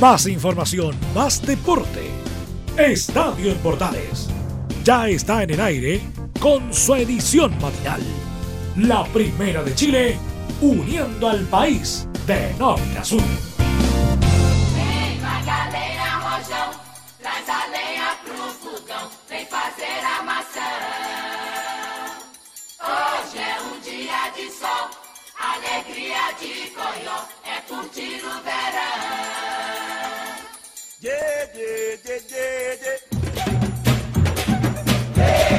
Más información, más deporte. Estadio en Portales. Ya está en el aire con su edición matinal. La primera de Chile, uniendo al país de norte a sur. alegria de Goió é curtir o verão.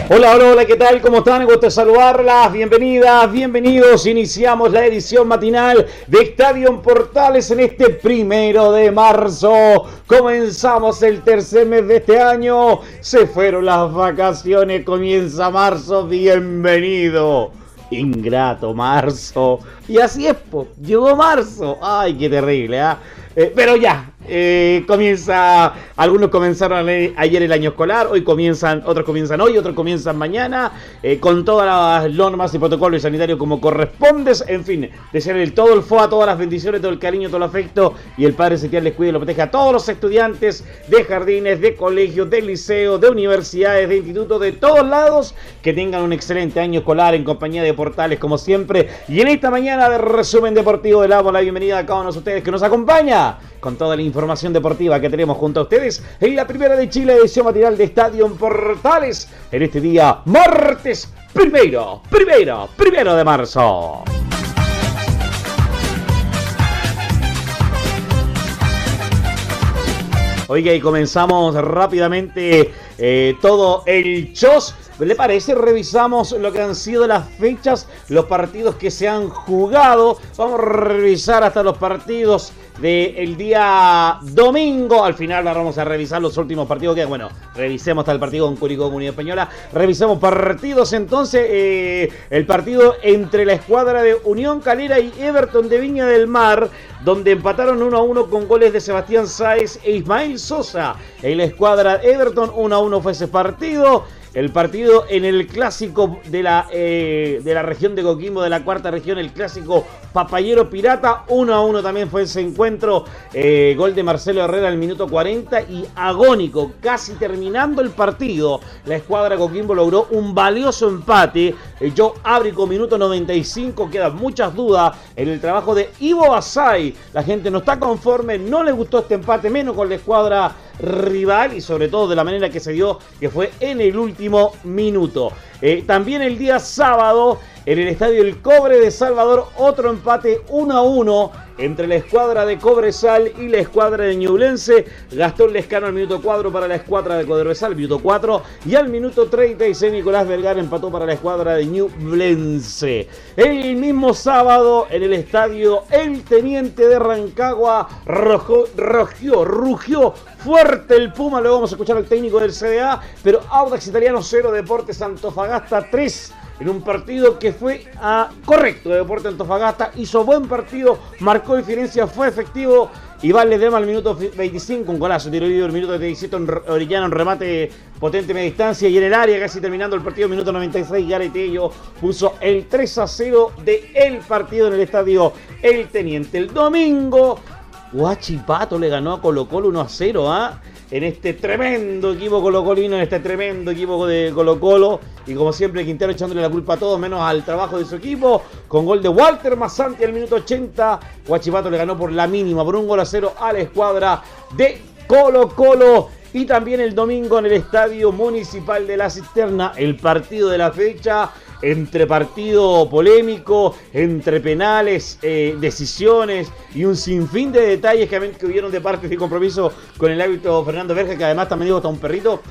Hola, hola, hola, ¿qué tal? ¿Cómo están? Gusto saludarlas. Bienvenidas, bienvenidos. Iniciamos la edición matinal de Estadio Portales en este primero de marzo. Comenzamos el tercer mes de este año. Se fueron las vacaciones, comienza marzo. Bienvenido ingrato marzo. Y así es, po. llegó marzo. Ay, qué terrible, ¿ah? Eh, pero ya, eh, comienza, algunos comenzaron ayer el año escolar, hoy comienzan, otros comienzan hoy, otros comienzan mañana, eh, con todas las normas y protocolos sanitarios como corresponde. En fin, desear el todo el FOA, todas las bendiciones, todo el cariño, todo el afecto y el Padre Celestial les cuide y lo proteja a todos los estudiantes de jardines, de colegios, de liceos, de universidades, de institutos, de todos lados, que tengan un excelente año escolar en compañía de Portales como siempre. Y en esta mañana de resumen deportivo damos la bienvenida a cada uno de ustedes que nos acompaña con toda la información deportiva que tenemos junto a ustedes en la primera de Chile edición matinal de Estadio Portales en este día martes primero, primero, primero de marzo. Oiga, y comenzamos rápidamente eh, todo el show. ¿Le parece? Revisamos lo que han sido las fechas, los partidos que se han jugado. Vamos a revisar hasta los partidos del día domingo. Al final vamos a revisar los últimos partidos que, bueno, revisemos hasta el partido con Curicó Comunidad Española. Revisemos partidos entonces. Eh, el partido entre la escuadra de Unión Calera y Everton de Viña del Mar, donde empataron 1 a 1 con goles de Sebastián Sáez e Ismael Sosa. En la escuadra Everton 1 a 1 fue ese partido. El partido en el clásico de la, eh, de la región de Coquimbo, de la cuarta región, el clásico Papayero Pirata. 1 a 1 también fue ese encuentro. Eh, gol de Marcelo Herrera al minuto 40 y agónico, casi terminando el partido. La escuadra Coquimbo logró un valioso empate. Eh, Joe Ábrico, minuto 95. Quedan muchas dudas en el trabajo de Ivo Asai. La gente no está conforme, no le gustó este empate, menos con la escuadra rival y sobre todo de la manera que se dio, que fue en el último minuto. Eh, también el día sábado, en el estadio El Cobre de Salvador, otro empate 1 a 1 entre la escuadra de Cobresal y la escuadra de Ñublense. Gastón Lescano al minuto 4 para la escuadra de Cobresal, minuto 4. Y al minuto 36 Nicolás Vergara empató para la escuadra de Ñublense. El mismo sábado en el estadio El Teniente de Rancagua rogió, rugió fuerte el Puma. Luego vamos a escuchar al técnico del CDA. Pero Audax Italiano 0, Deportes Antofagasta 3 en un partido que fue a correcto de Deportes Antofagasta, hizo buen partido, marcó diferencia, fue efectivo y vale Dema al minuto 25, un golazo, tiro libre el minuto 17, Orellano en remate potente media distancia y en el área, casi terminando el partido, minuto 96, Garetello puso el 3 a 0 de partido en el estadio El Teniente. El domingo Guachipato le ganó a Colo Colo 1 a 0, ¿ah? En este tremendo equipo colocolino, en este tremendo equipo de Colo Colo. Y como siempre, Quintero echándole la culpa a todos, menos al trabajo de su equipo. Con gol de Walter Masanti al minuto 80. Guachipato le ganó por la mínima, por un gol a cero a la escuadra de Colo Colo. Y también el domingo en el Estadio Municipal de la Cisterna, el partido de la fecha entre partido polémico, entre penales, eh, decisiones y un sinfín de detalles que, que hubieron de parte de compromiso con el árbitro Fernando Verge, que además también dijo hasta un perrito.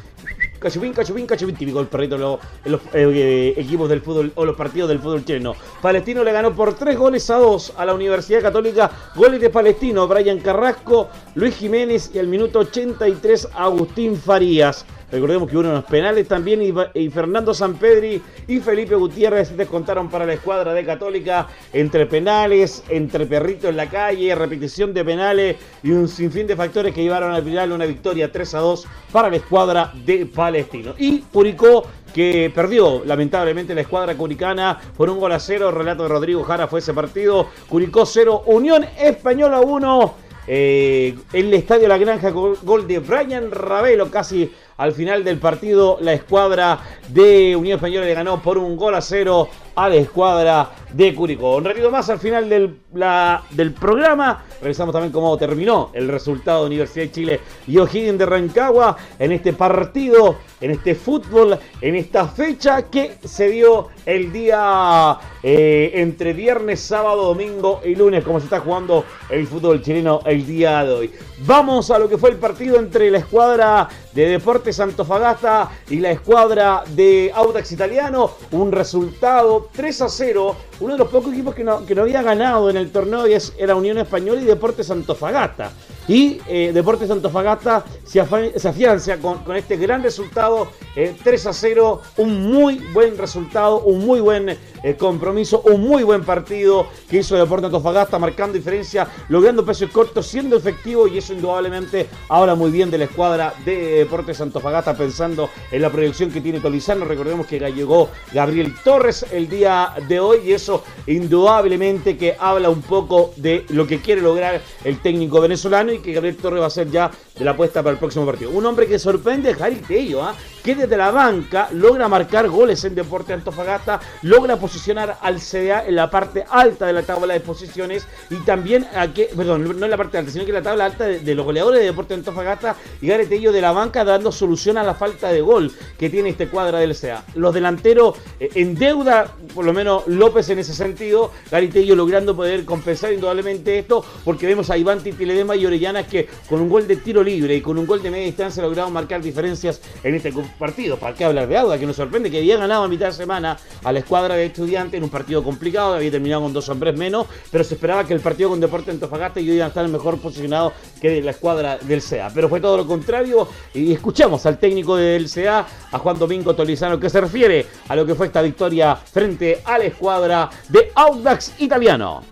Cachupín, cachupín, cachupín, típico el perrito en los, eh, equipos del fútbol o los partidos del fútbol chileno. Palestino le ganó por tres goles a dos a la Universidad Católica. Goles de Palestino, Brian Carrasco, Luis Jiménez y al minuto 83 Agustín Farías. Recordemos que hubo unos penales también y, Fernando Sampedri y Felipe Gutiérrez descontaron para la escuadra de Católica entre penales, entre perritos en la calle, repetición de penales y un sinfín de factores que llevaron al final una victoria 3 a 2 para la escuadra de Palestino. Y Curicó que perdió lamentablemente la escuadra curicana por un gol a cero. relato de Rodrigo Jara fue ese partido. Curicó 0, Unión Española 1. eh, el Estadio La Granja, gol de Brian Ravelo, casi al final del partido la escuadra de Unión Española le ganó por un gol a cero a la escuadra de Curicó. Un ratito más al final del, programa. Revisamos también cómo terminó el resultado de Universidad de Chile y O'Higgins de Rancagua en este partido, en este fútbol, en esta fecha que se dio el día eh, entre viernes, sábado, domingo y lunes, como se está jugando el fútbol chileno el día de hoy. Vamos a lo que fue el partido entre la escuadra de Deportes Antofagasta y la escuadra de Audax Italiano. Un resultado 3 a 0. Uno de los pocos equipos que no, que no había ganado en el torneo era Unión Española y Deportes Antofagasta. Y eh, Deportes Antofagasta se, afianza con, este gran resultado, 3 eh, a 0, un muy buen resultado, un muy buen eh, compromiso, un muy buen partido que hizo Deportes Antofagasta, marcando diferencia, logrando pesos cortos, siendo efectivo y eso indudablemente habla muy bien de la escuadra de Deportes Antofagasta, pensando en la proyección que tiene Tolizano. Recordemos que llegó Gabriel Torres el día de hoy y eso indudablemente que habla un poco de lo que quiere lograr el técnico venezolano que Gabriel Torre va a ser ya de la apuesta para el próximo partido. Un hombre que sorprende es Jari Tello, ¿ah? que desde la banca logra marcar goles en Deporte Antofagasta, logra posicionar al CDA en la parte alta de la tabla de posiciones y también, aquí, perdón, no en la parte alta, sino que en la tabla alta de, los goleadores de Deporte Antofagasta y Garetello de la banca dando solución a la falta de gol que tiene este cuadra del CDA. Los delanteros eh, en deuda, por lo menos López en ese sentido, Garetello logrando poder compensar indudablemente esto, porque vemos a Iván Titiledema y Orellana que con un gol de tiro libre y con un gol de media distancia lograron marcar diferencias en este partido. ¿Para qué hablar de Auda? Que nos sorprende que había ganado a mitad de semana a la escuadra de estudiantes en un partido complicado, había terminado con dos hombres menos, pero se esperaba que el partido con Deporte Antofagasta y hoy iban a estar mejor posicionado que la escuadra del CA. Pero fue todo lo contrario y escuchamos al técnico del CA, a Juan Domingo Tolizano, que se refiere a lo que fue esta victoria frente a la escuadra de Audax Italiano.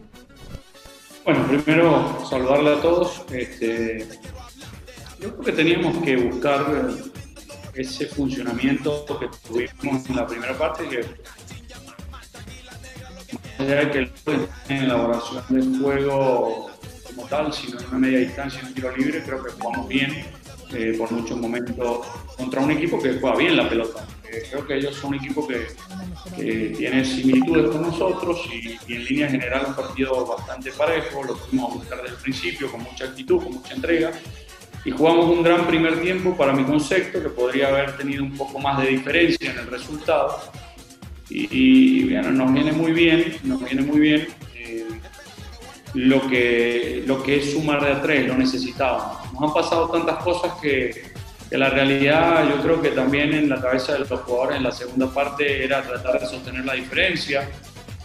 Bueno, primero saludarle a todos. Este, yo creo que teníamos que buscar ese funcionamiento que tuvimos en la primera parte, que allá que en elaboración del juego como tal, sino en una media distancia en un tiro libre, creo que jugamos bien eh, por muchos momentos contra un equipo que juega bien la pelota. Eh, creo que ellos son un equipo que, tiene similitudes con nosotros y, y, en línea general un partido bastante parejo, lo pudimos buscar desde el principio con mucha actitud, con mucha entrega y jugamos un gran primer tiempo para mi concepto, que podría haber tenido un poco más de diferencia en el resultado. Y, bueno, nos viene muy bien, nos viene muy bien eh, lo, que, lo que es sumar de a tres, lo necesitábamos. Nos han pasado tantas cosas que, que la realidad yo creo que también en la cabeza de los jugadores en la segunda parte era tratar de sostener la diferencia.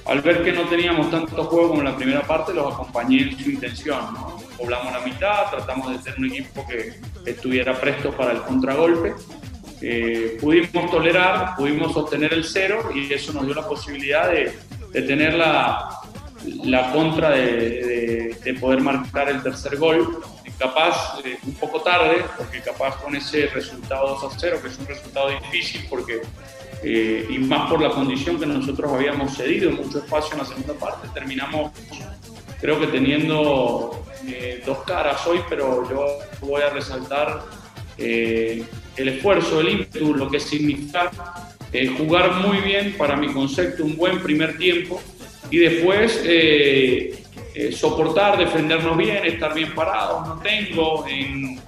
Al ver que no teníamos tanto juego como en la primera parte, los acompañé en su intención. ¿no? Poblamos la mitad, tratamos de ser un equipo que estuviera presto para el contragolpe. Eh, pudimos tolerar, pudimos sostener el cero y eso nos dio la posibilidad de, tener la, la contra de, poder marcar el tercer gol. Capaz eh, un poco tarde, porque capaz con ese resultado 2 a 0, que es un resultado difícil, porque eh, y más por la condición que nosotros habíamos cedido mucho espacio en la segunda parte, terminamos creo que teniendo eh, dos caras hoy, pero yo voy a resaltar eh, el esfuerzo, el ímpetu, lo que significa eh, jugar muy bien, para mi concepto, un buen primer tiempo y después soportar, defendernos bien, estar bien parados. No tengo en,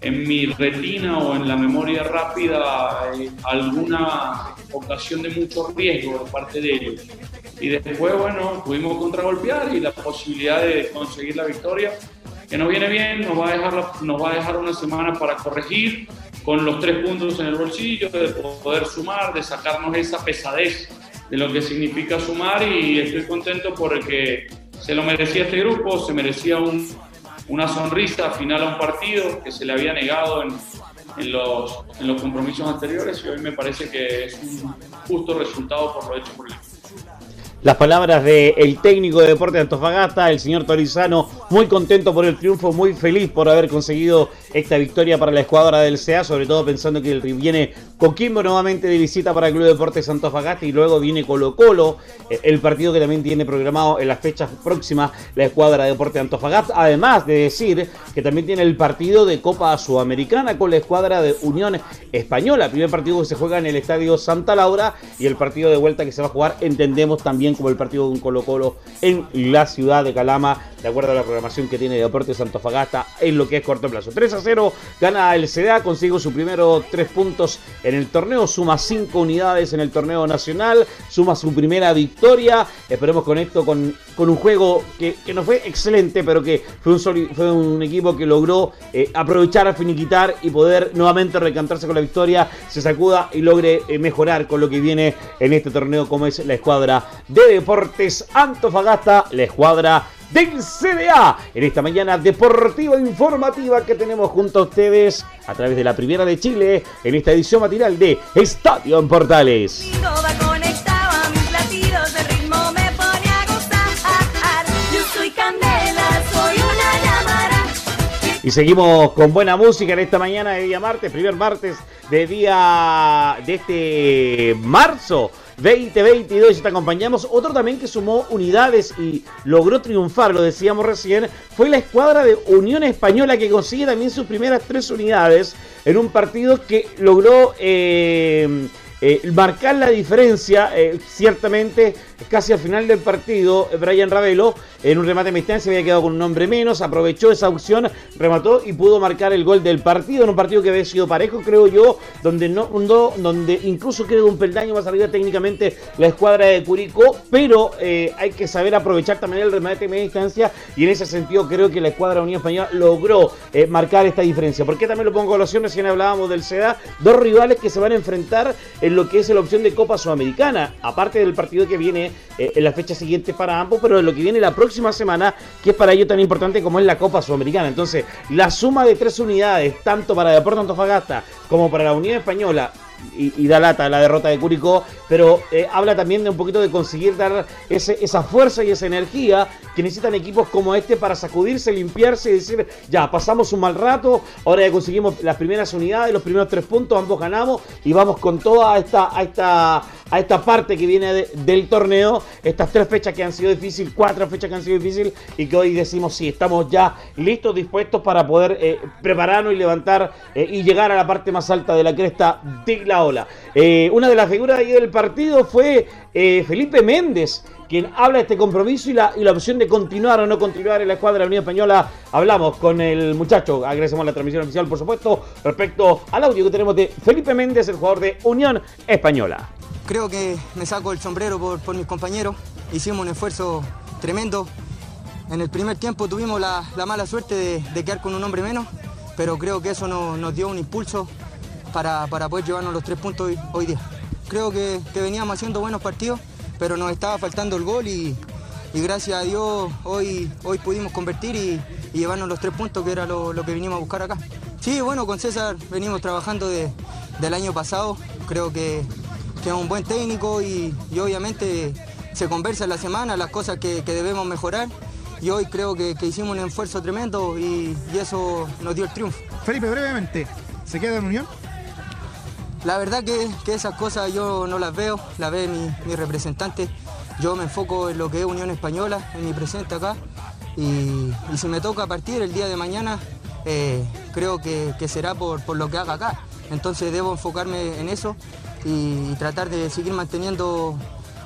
en mi retina o en la memoria rápida alguna ocasión de mucho riesgo de parte de ellos y después, bueno, pudimos contragolpear y la posibilidad de conseguir la victoria, que nos viene bien, nos va a dejar, nos va a dejar una semana para corregir con los tres puntos en el bolsillo, de poder sumar, de sacarnos esa pesadez de lo que significa sumar y estoy contento porque se lo merecía este grupo, se merecía un, una sonrisa final a un partido que se le había negado en, en, los, en los compromisos anteriores y hoy me parece que es un justo resultado por lo hecho por el. Las palabras del técnico de Deporte de Antofagasta, el señor Torizano, muy contento por el triunfo, muy feliz por haber conseguido esta victoria para la escuadra del CEA, sobre todo pensando que viene Coquimbo nuevamente de visita para el Club Deportes Antofagasta y luego viene Colo Colo, eh, el partido que también tiene programado en las fechas próximas la escuadra de Deportes Antofagasta, además de decir que también tiene el partido de Copa Sudamericana con la escuadra de Unión Española, primer partido que se juega en el Estadio Santa Laura y el partido de vuelta que se va a jugar, entendemos también como el partido de un Colo Colo en la ciudad de Calama, de acuerdo a la programación que tiene Deportes Antofagasta en lo que es corto plazo. 3 a 0 gana el CDA, consigue su primero 3 puntos en el torneo, suma 5 unidades en el torneo nacional, suma su primera victoria. Esperemos con esto, con, con un juego que, no fue excelente, pero que fue un, fue un equipo que logró eh, aprovechar a finiquitar y poder nuevamente recantarse con la victoria, se sacuda y logre eh, mejorar con lo que viene en este torneo, como es la escuadra de Deportes Antofagasta, la escuadra del CDA en esta mañana deportiva informativa que tenemos junto a ustedes a través de la Primera de Chile en esta edición matinal de Estadio en Portales. Y seguimos con buena música en esta mañana de día martes, primer martes de día de este marzo 2022 y te acompañamos. Otro también que sumó unidades y logró triunfar, lo decíamos recién, fue la escuadra de Unión Española que consigue también sus primeras tres unidades en un partido que logró eh, eh, marcar la diferencia, eh, ciertamente casi al final del partido, Brian Ravelo, en un remate de se había quedado con un hombre menos, aprovechó esa opción, remató y pudo marcar el gol del partido, en un partido que había sido parejo, creo yo, donde no, donde incluso creo un peldaño más arriba técnicamente la escuadra de Curicó, pero eh, hay que saber aprovechar también el remate de media distancia y en ese sentido creo que la escuadra Unión Española logró eh, marcar esta diferencia. ¿Por qué también lo pongo a colación? Recién hablábamos del SEDA, dos rivales que se van a enfrentar en lo que es la opción de Copa Sudamericana, aparte del partido que viene eh, en la fecha siguiente para ambos, pero en lo que viene la próxima semana, que es para ellos tan importante como es la Copa Sudamericana. Entonces, la suma de tres unidades, tanto para Deportes Antofagasta como para la Unión Española, y, da lata la derrota de Curicó, pero eh, habla también de un poquito de conseguir dar esa fuerza y esa energía que necesitan equipos como este para sacudirse, limpiarse y decir, ya, pasamos un mal rato, ahora ya conseguimos las primeras unidades, los primeros tres puntos, ambos ganamos y vamos con toda esta, a esta, a esta parte que viene del torneo, estas tres fechas que han sido difíciles, cuatro fechas que han sido difíciles y que hoy decimos, sí, estamos ya listos, dispuestos para poder eh, prepararnos y levantar eh, y llegar a la parte más alta de la cresta de la ola. Eh, una de las figuras del partido fue eh, Felipe Méndez, quien habla de este compromiso y la, la opción de continuar o no continuar en la escuadra de la Unión Española. Hablamos con el muchacho, agradecemos la transmisión oficial, por supuesto, respecto al audio que tenemos de Felipe Méndez, el jugador de Unión Española. Creo que me saco el sombrero por, mis compañeros, hicimos un esfuerzo tremendo. En el primer tiempo tuvimos la, mala suerte de, quedar con un hombre menos, pero creo que eso nos dio un impulso para, poder llevarnos los tres puntos hoy, día. Creo que, veníamos haciendo buenos partidos, pero nos estaba faltando el gol y, gracias a Dios hoy, hoy pudimos convertir y, llevarnos los tres puntos que era lo, que vinimos a buscar acá. Sí, bueno, con César venimos trabajando del año pasado, creo que, es un buen técnico y, obviamente se conversa en la semana las cosas que, debemos mejorar y hoy creo que, hicimos un esfuerzo tremendo y, y, eso nos dio el triunfo. Felipe, brevemente, ¿se queda en Unión? La verdad que, esas cosas yo no las veo, las ve mi, representante. Yo me enfoco en lo que es Unión Española, en mi presente acá. Y, si me toca partir el día de mañana, eh, creo que, será por, lo que haga acá. Entonces debo enfocarme en eso y tratar de seguir manteniendo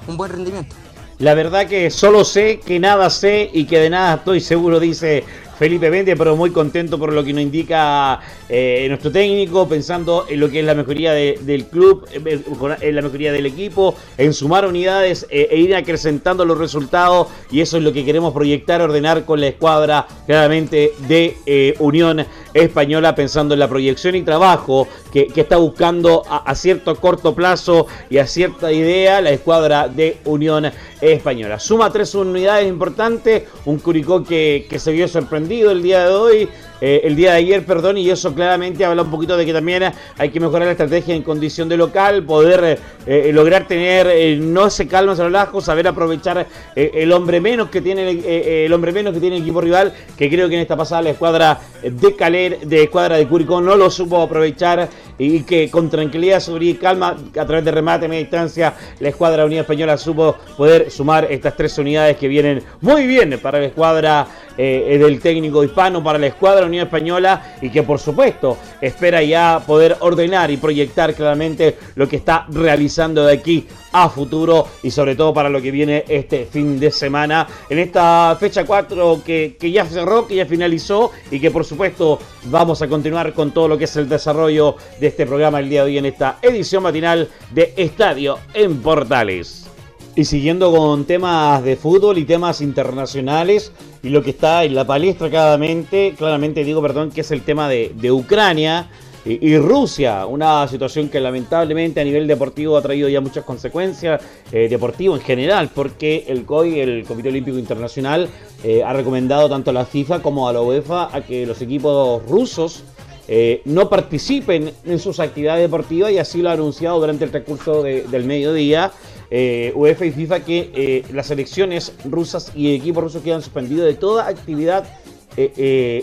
un buen rendimiento. La verdad que solo sé que nada sé y que de nada estoy seguro, dice Felipe Vende, pero muy contento por lo que nos indica eh, nuestro técnico, pensando en lo que es la mejoría del club, eh, en la mejoría del equipo, en sumar unidades eh, e ir acrecentando los resultados. Y eso es lo que queremos proyectar, ordenar con la escuadra claramente de Unión Española, pensando en la proyección y trabajo que, está buscando a, cierto corto plazo y a cierta idea la escuadra de Unión Española. Suma tres unidades importantes, un Curicó que, que se vio sorprendido el día de hoy eh, el día de ayer, perdón, y eso claramente habla un poquito de que también hay que mejorar la estrategia en condición de local, poder eh, lograr tener no ese calma en relajo, saber aprovechar el hombre menos que tiene el hombre menos que tiene el equipo rival, que creo que en esta pasada la escuadra de Caler, de escuadra de Curicó no lo supo aprovechar y que con tranquilidad, sobre y calma, a través de remate a media distancia, la escuadra Unida Española supo poder sumar estas tres unidades que vienen muy bien para la escuadra eh, del técnico hispano, para la escuadra Unida Española y que por supuesto espera ya poder ordenar y proyectar claramente lo que está realizando de aquí a futuro y sobre todo para lo que viene este fin de semana en esta fecha 4 que, que ya cerró, que ya finalizó y que por supuesto vamos a continuar con todo lo que es el desarrollo de este programa el día de hoy en esta edición matinal de Estadio en Portales. Y siguiendo con temas de fútbol y temas internacionales y lo que está en la palestra claramente, claramente digo, perdón, que es el tema de, Ucrania y, Rusia, una situación que lamentablemente a nivel deportivo ha traído ya muchas consecuencias, eh, deportivo en general, porque el COI, el Comité Olímpico Internacional, eh, ha recomendado tanto a la FIFA como a la UEFA a que los equipos rusos eh, no participen en sus actividades deportivas y así lo ha anunciado durante el transcurso del mediodía. UEFA y FIFA que las elecciones rusas y equipos rusos quedan suspendidos de toda actividad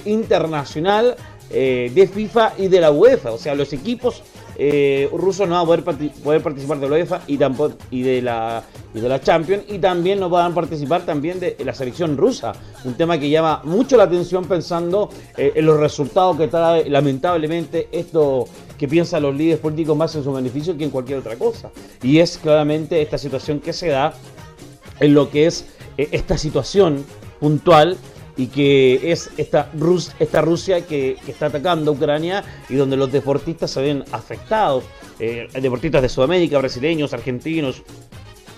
internacional eh, de FIFA y de la UEFA. O sea, los equipos eh, rusos no van a poder, participar de la UEFA y, tampoco, y, de la, y de la Champions y también no van a participar también de la selección rusa. Un tema que llama mucho la atención pensando eh, en los resultados que trae lamentablemente esto que piensan los líderes políticos más en su beneficio que en cualquier otra cosa. Y es claramente esta situación que se da en lo que es esta situación puntual y que es esta, esta Rusia que, está atacando a Ucrania y donde los deportistas se ven afectados. Eh, deportistas de Sudamérica, brasileños, argentinos,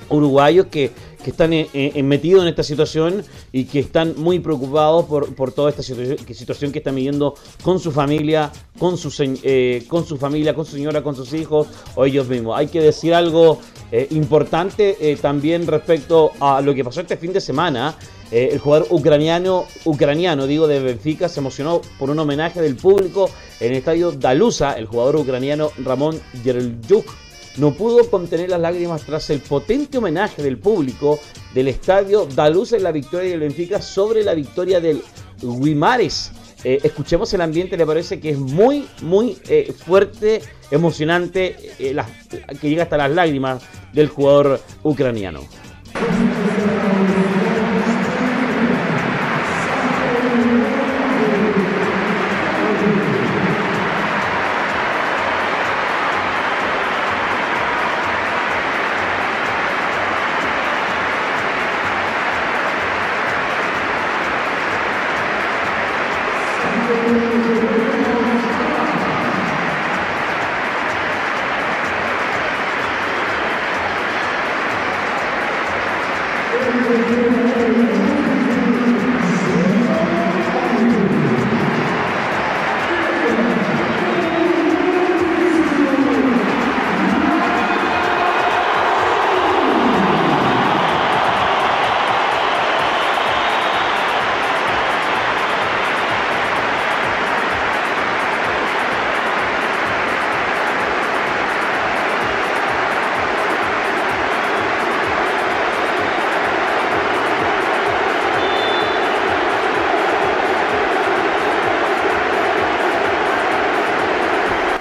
uruguayos que, están metidos en esta situación y que están muy preocupados por, toda esta situación que están viviendo con su familia, con su, eh, con su familia, con su señora, con sus hijos o ellos mismos. Hay que decir algo eh, importante también respecto a lo que pasó este fin de semana eh, el jugador ucraniano, ucraniano, digo, de Benfica, se emocionó por un homenaje del público en el estadio Dalusa. El jugador ucraniano Ramón Yerelyuk no pudo contener las lágrimas tras el potente homenaje del público del estadio Dalusa en la victoria del Benfica sobre la victoria del Guimares. Eh, escuchemos el ambiente, le parece que es muy, muy eh, fuerte, emocionante, que llega hasta las lágrimas del jugador ucraniano.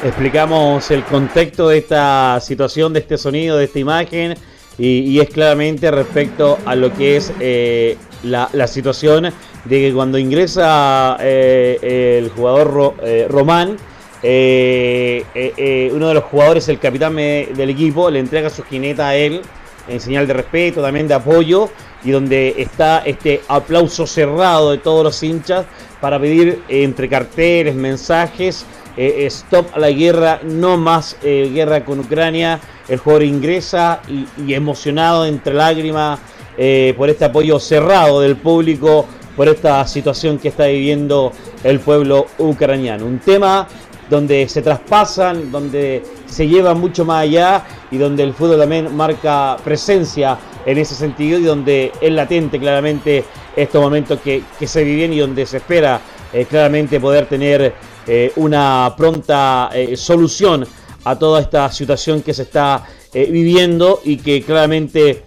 Explicamos el contexto de esta situación, de este sonido, de esta imagen, y, es claramente respecto a lo que es eh, la, situación de que cuando ingresa eh, el jugador eh, Román, uno de los jugadores, el capitán del equipo, le entrega su jineta a él en señal de respeto, también de apoyo, y donde está este aplauso cerrado de todos los hinchas para pedir entre carteles, mensajes, eh, stop a la guerra, no más eh, guerra con Ucrania. El jugador ingresa y, emocionado entre lágrimas eh, por este apoyo cerrado del público, por esta situación que está viviendo el pueblo ucraniano. Un tema donde se traspasan, donde se lleva mucho más allá y donde el fútbol también marca presencia en ese sentido y donde es latente claramente estos momentos que se viven y donde se espera claramente poder tener una pronta solución a toda esta situación que se está viviendo y que claramente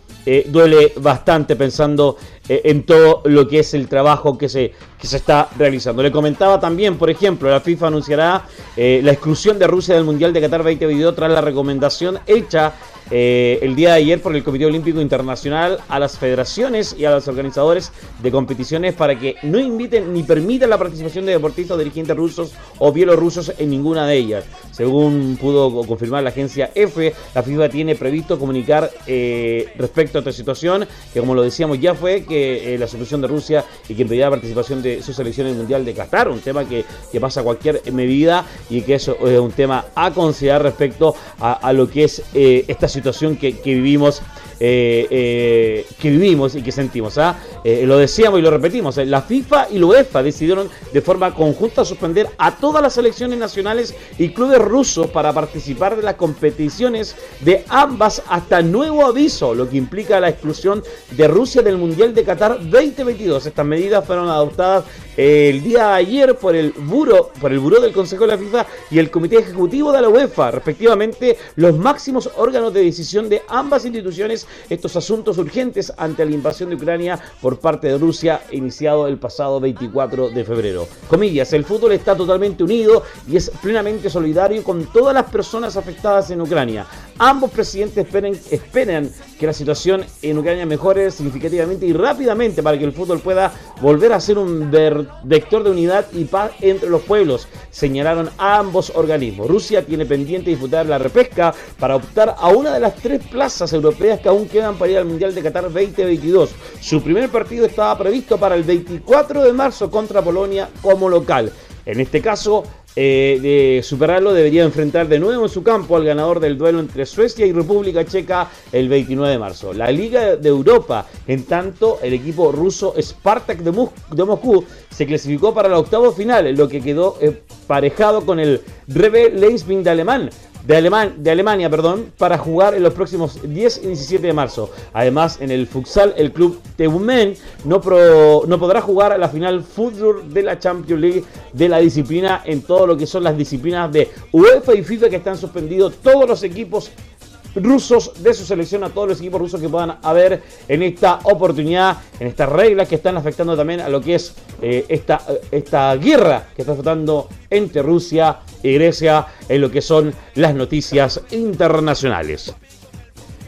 duele bastante pensando en todo lo que es el trabajo que se, que se está realizando. Le comentaba también, por ejemplo, la FIFA anunciará la exclusión de Rusia del Mundial de Qatar 2022 tras la recomendación hecha eh, el día de ayer por el Comité Olímpico Internacional a las federaciones y a los organizadores de competiciones para que no inviten ni permitan la participación de deportistas dirigentes rusos o bielorrusos en ninguna de ellas. Según pudo confirmar la agencia F, la FIFA tiene previsto comunicar eh, respecto a esta situación, que como lo decíamos ya fue que eh, la solución de Rusia y que impedía la participación de su selección en el Mundial de Qatar, un tema que, pasa cualquier medida y que eso es un tema a considerar respecto a, lo que es esta situación situación que, vivimos eh, eh, que vivimos y que sentimos. ¿ah? Eh, lo decíamos y lo repetimos. La FIFA y la UEFA decidieron de forma conjunta suspender a todas las selecciones nacionales y clubes rusos para participar de las competiciones de ambas hasta nuevo aviso, lo que implica la exclusión de Rusia del Mundial de Qatar 2022. Estas medidas fueron adoptadas el día de ayer por el Buro, por el Buró del Consejo de la FIFA y el Comité Ejecutivo de la UEFA, respectivamente los máximos órganos de decisión de ambas instituciones estos asuntos urgentes ante la invasión de Ucrania por parte de Rusia iniciado el pasado 24 de febrero. Comillas, el fútbol está totalmente unido y es plenamente solidario con todas las personas afectadas en Ucrania. Ambos presidentes esperan, que la situación en Ucrania mejore significativamente y rápidamente para que el fútbol pueda volver a ser un vector de unidad y paz entre los pueblos, señalaron ambos organismos. Rusia tiene pendiente disputar la repesca para optar a una de las tres plazas europeas que aún quedan para ir al Mundial de Qatar 2022. Su primer partido estaba previsto para el 24 de marzo contra Polonia como local. En este caso, eh, de superarlo debería enfrentar de nuevo en su campo al ganador del duelo entre Suecia y República Checa el 29 de marzo. La Liga de Europa, en tanto, el equipo ruso Spartak de, Moscú se clasificó para la octavo final, lo que quedó emparejado con el Rebel Leipzig de Alemán, de, de Alemania perdón, para jugar en los próximos 10 y 17 de marzo. Además, en el futsal, el club Teumen no, no podrá jugar a la final fútbol de la Champions League de la disciplina en todo lo que son las disciplinas de UEFA y FIFA que están suspendidos todos los equipos rusos de su selección, a todos los equipos rusos que puedan haber en esta oportunidad, en estas reglas que están afectando también a lo que es eh, esta, esta guerra que está afectando entre Rusia y Grecia en lo que son las noticias internacionales.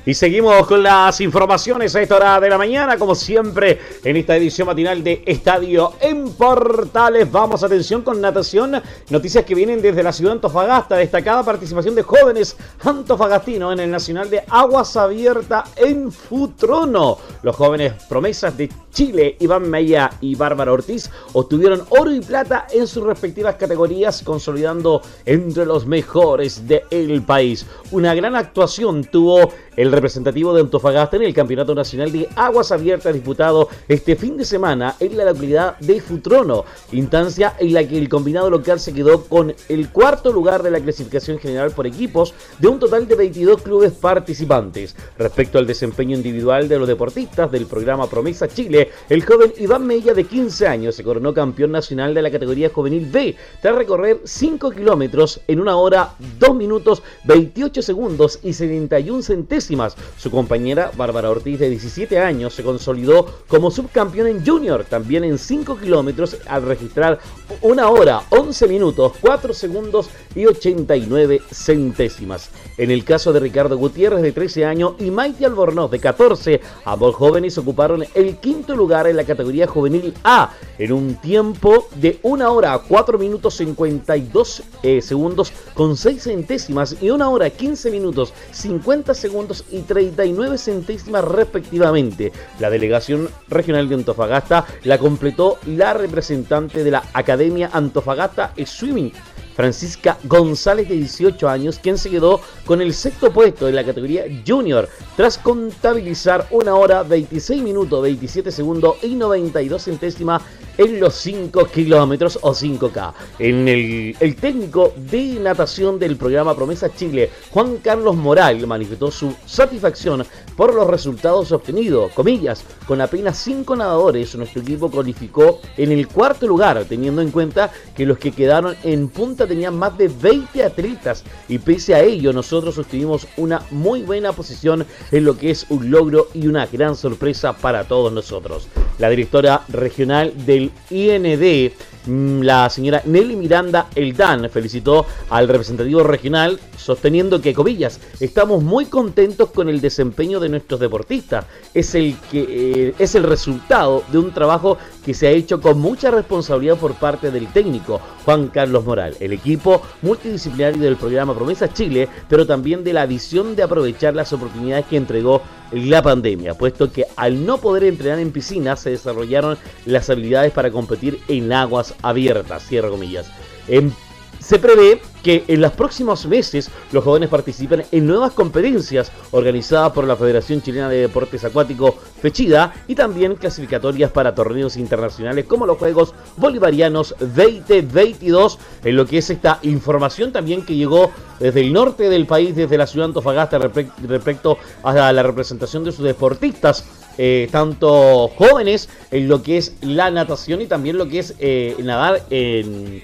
Y seguimos con las informaciones a esta hora de la mañana, como siempre, en esta edición matinal de Estadio en Portales. Vamos, atención con natación. Noticias que vienen desde la ciudad de Antofagasta. Destacada participación de jóvenes antofagastinos en el Nacional de Aguas Abierta en Futrono. Los jóvenes promesas de Chile, Iván Meya y Bárbara Ortiz, obtuvieron oro y plata en sus respectivas categorías, consolidando entre los mejores del país. Una gran actuación tuvo el representativo de Antofagasta en el Campeonato Nacional de Aguas Abiertas disputado este fin de semana en la localidad de Futrono, instancia en la que el combinado local se quedó con el cuarto lugar de la clasificación general por equipos de un total de 22 clubes participantes. Respecto al desempeño individual de los deportistas del programa Promesa Chile, el joven Iván Mella de 15 años se coronó campeón nacional de la categoría juvenil B tras recorrer 5 kilómetros en una hora, 2 minutos, 28 segundos y 71 centésimas su compañera Bárbara Ortiz, de 17 años, se consolidó como subcampeón en Junior, también en 5 kilómetros, al registrar una hora, 11 minutos, 4 segundos y 89 centésimas. En el caso de Ricardo Gutiérrez, de 13 años, y Maite Albornoz, de 14, ambos jóvenes ocuparon el quinto lugar en la categoría juvenil A, en un tiempo de 1 hora, 4 minutos 52 eh, segundos con 6 centésimas y 1 hora, 15 minutos 50 segundos y 39 centésimas respectivamente. La delegación regional de Antofagasta la completó la representante de la Academia Antofagasta Swimming, Francisca González de 18 años, quien se quedó con el sexto puesto en la categoría junior, tras contabilizar una hora 26 minutos 27 segundos y 92 centésimas en los 5 kilómetros o 5K. En el, técnico de natación del programa Promesa Chile, Juan Carlos Moral, manifestó su satisfacción por los resultados obtenidos. Comillas, con apenas 5 nadadores, nuestro equipo cualificó en el cuarto lugar, teniendo en cuenta que los que quedaron en punta tenían más de 20 atletas y pese a ello nosotros obtuvimos una muy buena posición en lo que es un logro y una gran sorpresa para todos nosotros. La directora regional del IND Mm, la señora Nelly Miranda Eldán felicitó al representativo regional sosteniendo que, comillas, estamos muy contentos con el desempeño de nuestros deportistas. Es el, que, eh, es el resultado de un trabajo que se ha hecho con mucha responsabilidad por parte del técnico Juan Carlos Moral, el equipo multidisciplinario del programa Promesa Chile, pero también de la visión de aprovechar las oportunidades que entregó la pandemia, puesto que al no poder entrenar en piscinas se desarrollaron las habilidades para competir en aguas abiertas, cierra comillas. En se prevé que en los próximos meses los jóvenes participen en nuevas competencias organizadas por la Federación Chilena de Deportes Acuáticos Fechida y también clasificatorias para torneos internacionales como los Juegos Bolivarianos 2022, en lo que es esta información también que llegó desde el norte del país, desde la ciudad de Antofagasta respecto a la representación de sus deportistas. Eh, tanto jóvenes en lo que es la natación y también lo que es eh, nadar en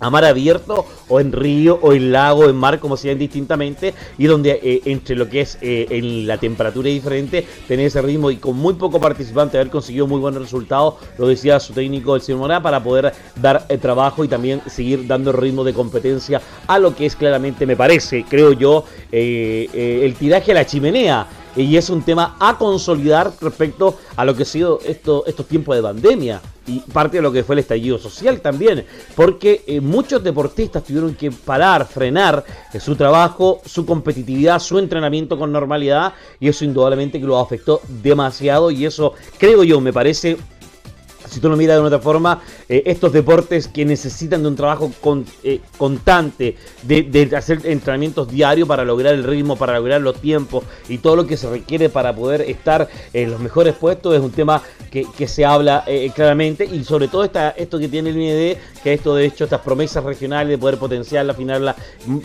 a mar abierto o en río o en lago, en mar, como se llaman distintamente, y donde eh, entre lo que es eh, en la temperatura diferente, tener ese ritmo y con muy poco participante haber conseguido muy buenos resultados, lo decía su técnico el señor Morá, para poder dar eh, trabajo y también seguir dando ritmo de competencia a lo que es claramente, me parece, creo yo, el tiraje a la chimenea. Y es un tema a consolidar respecto a lo que ha sido esto, estos tiempos de pandemia y parte de lo que fue el estallido social también, porque eh, muchos deportistas tuvieron que parar, frenar eh, su trabajo, su competitividad, su entrenamiento con normalidad y eso indudablemente que lo afectó demasiado y eso creo yo me parece si tú lo miras de otra forma, eh, estos deportes que necesitan de un trabajo eh, constante, de, hacer entrenamientos diarios para lograr el ritmo, para lograr los tiempos y todo lo que se requiere para poder estar en los mejores puestos, es un tema que, se habla eh, claramente. Y sobre todo esta, esto que tiene el IND, que esto de hecho, estas promesas regionales de poder potenciarla, afinarla,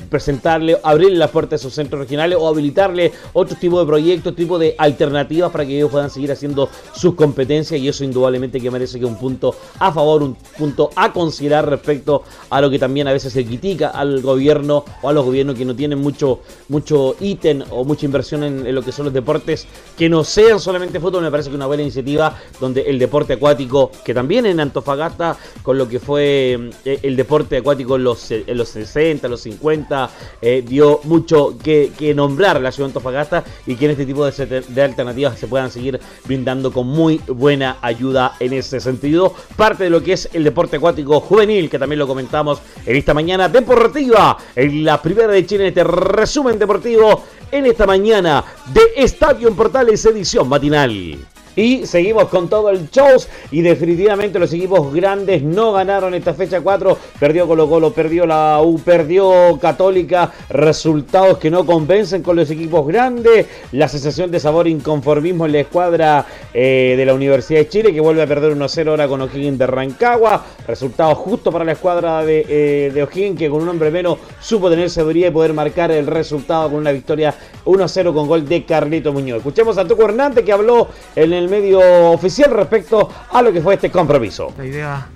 presentarle, abrirle las puertas a sus centros regionales o habilitarle otro tipo de proyectos, tipo de alternativas para que ellos puedan seguir haciendo sus competencias y eso indudablemente que merece que un punto a favor, un punto a considerar respecto a lo que también a veces se critica al gobierno o a los gobiernos que no tienen mucho, mucho ítem o mucha inversión en, lo que son los deportes que no sean solamente fútbol. Me parece que una buena iniciativa donde el deporte acuático, que también en Antofagasta, con lo que fue eh, el deporte acuático en los, en los 60, los 50, eh, dio mucho que, nombrar la ciudad de Antofagasta y que en este tipo de, de alternativas se puedan seguir brindando con muy buena ayuda en ese sentido, parte de lo que es el deporte acuático juvenil, que también lo comentamos en esta mañana deportiva, en la primera de Chile, en este resumen deportivo, en esta mañana de Estadio en Portales, edición matinal. Y seguimos con todo el show. Y definitivamente los equipos grandes no ganaron esta fecha 4. Perdió Colo Colo, perdió la U, perdió Católica. Resultados que no convencen con los equipos grandes. La sensación de sabor inconformismo en la escuadra eh, de la Universidad de Chile que vuelve a perder 1-0 ahora con O'Higgins de Rancagua. Resultado justo para la escuadra de, eh, O'Higgins que con un hombre menos supo tener seguridad y poder marcar el resultado con una victoria 1-0 con gol de Carlito Muñoz. Escuchemos a Tuco Hernández que habló en el el medio oficial respecto a lo que fue este compromiso. La idea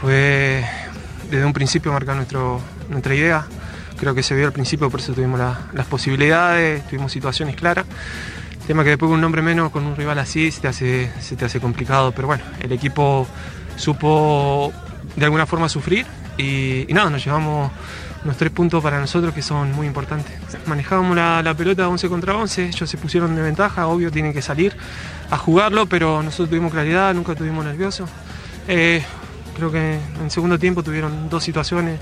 fue desde un principio marcar nuestro, nuestra idea. Creo que se vio al principio, por eso tuvimos las posibilidades, tuvimos situaciones claras. tema que después un nombre menos, con un rival así, se te, hace, se te hace complicado. Pero bueno, el equipo supo de alguna forma sufrir y, y nada, nos llevamos unos tres puntos para nosotros que son muy importantes. Manejábamos la, pelota 11 contra 11, ellos se pusieron de ventaja, obvio tienen que salir a jugarlo, pero nosotros tuvimos claridad, nunca tuvimos nerviosos. Eh, creo que en segundo tiempo tuvieron dos situaciones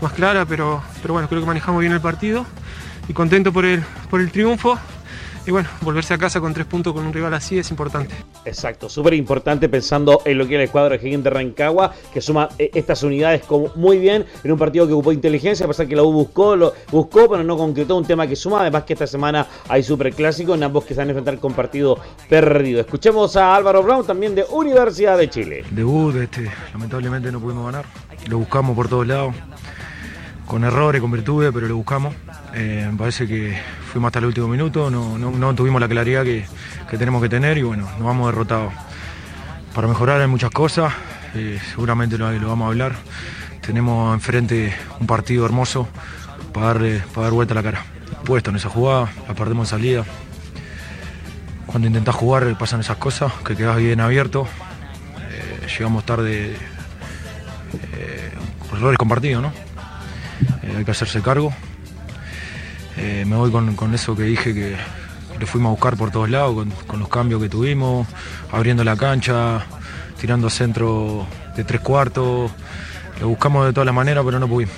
más claras, pero, pero bueno, creo que manejamos bien el partido y contento por el, por el triunfo. Y bueno, volverse a casa con tres puntos con un rival así es importante. Exacto, súper importante pensando en lo que era el cuadro de de Rancagua, que suma eh, estas unidades como muy bien en un partido que ocupó inteligencia, a pesar que la U buscó, lo buscó, pero no concretó un tema que suma. Además que esta semana hay superclásico en ambos que se van a enfrentar con partido perdido. Escuchemos a Álvaro Brown también de Universidad de Chile. Debut, este, lamentablemente no pudimos ganar. Lo buscamos por todos lados, con errores, con virtudes, pero lo buscamos. Eh, me parece que fuimos hasta el último minuto, no, tuvimos la claridad que, tenemos que tener y bueno, nos vamos derrotados. Para mejorar hay muchas cosas, eh, seguramente lo, vamos a hablar. Tenemos enfrente un partido hermoso para, dar vuelta a la cara. Puesto en esa jugada, la perdemos en salida. Cuando intentás jugar pasan esas cosas, que quedas bien abierto. Eh, llegamos tarde, errores compartidos, ¿no? Hay que hacerse cargo. Eh, me voy con, eso que dije que lo fuimos a buscar por todos lados, con, los cambios que tuvimos, abriendo la cancha, tirando centro de tres cuartos. Lo buscamos de todas las maneras, pero no pudimos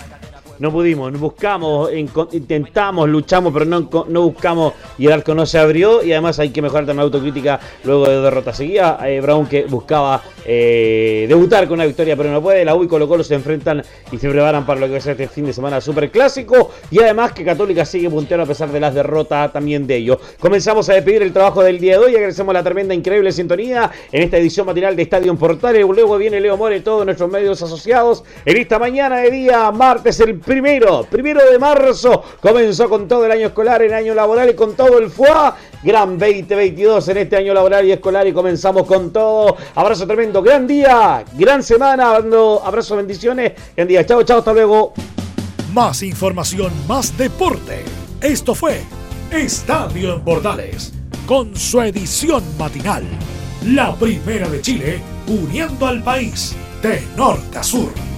no pudimos, buscamos, intentamos, luchamos, pero no, no buscamos y el arco no se abrió y además hay que mejorar también la autocrítica luego de derrota. Seguida. Eh, Brown que buscaba eh, debutar con una victoria pero no puede, la U y Colo Colo se enfrentan y se preparan para lo que va a ser este fin de semana super clásico y además que Católica sigue puntero a pesar de las derrotas también de ellos. Comenzamos a despedir el trabajo del día de hoy, agradecemos la tremenda, increíble sintonía en esta edición matinal de Estadio Portales, luego viene Leo More, todos nuestros medios asociados. En esta mañana de día martes el primero, primero de marzo, comenzó con todo el año escolar, el año laboral y con todo el FUA. Gran 2022 en este año laboral y escolar y comenzamos con todo. Abrazo tremendo, gran día, gran semana, abrazo, bendiciones, gran día. Chao, chao, hasta luego. Más información, más deporte. Esto fue Estadio en Bordales, con su edición matinal. La primera de Chile, uniendo al país de norte a sur.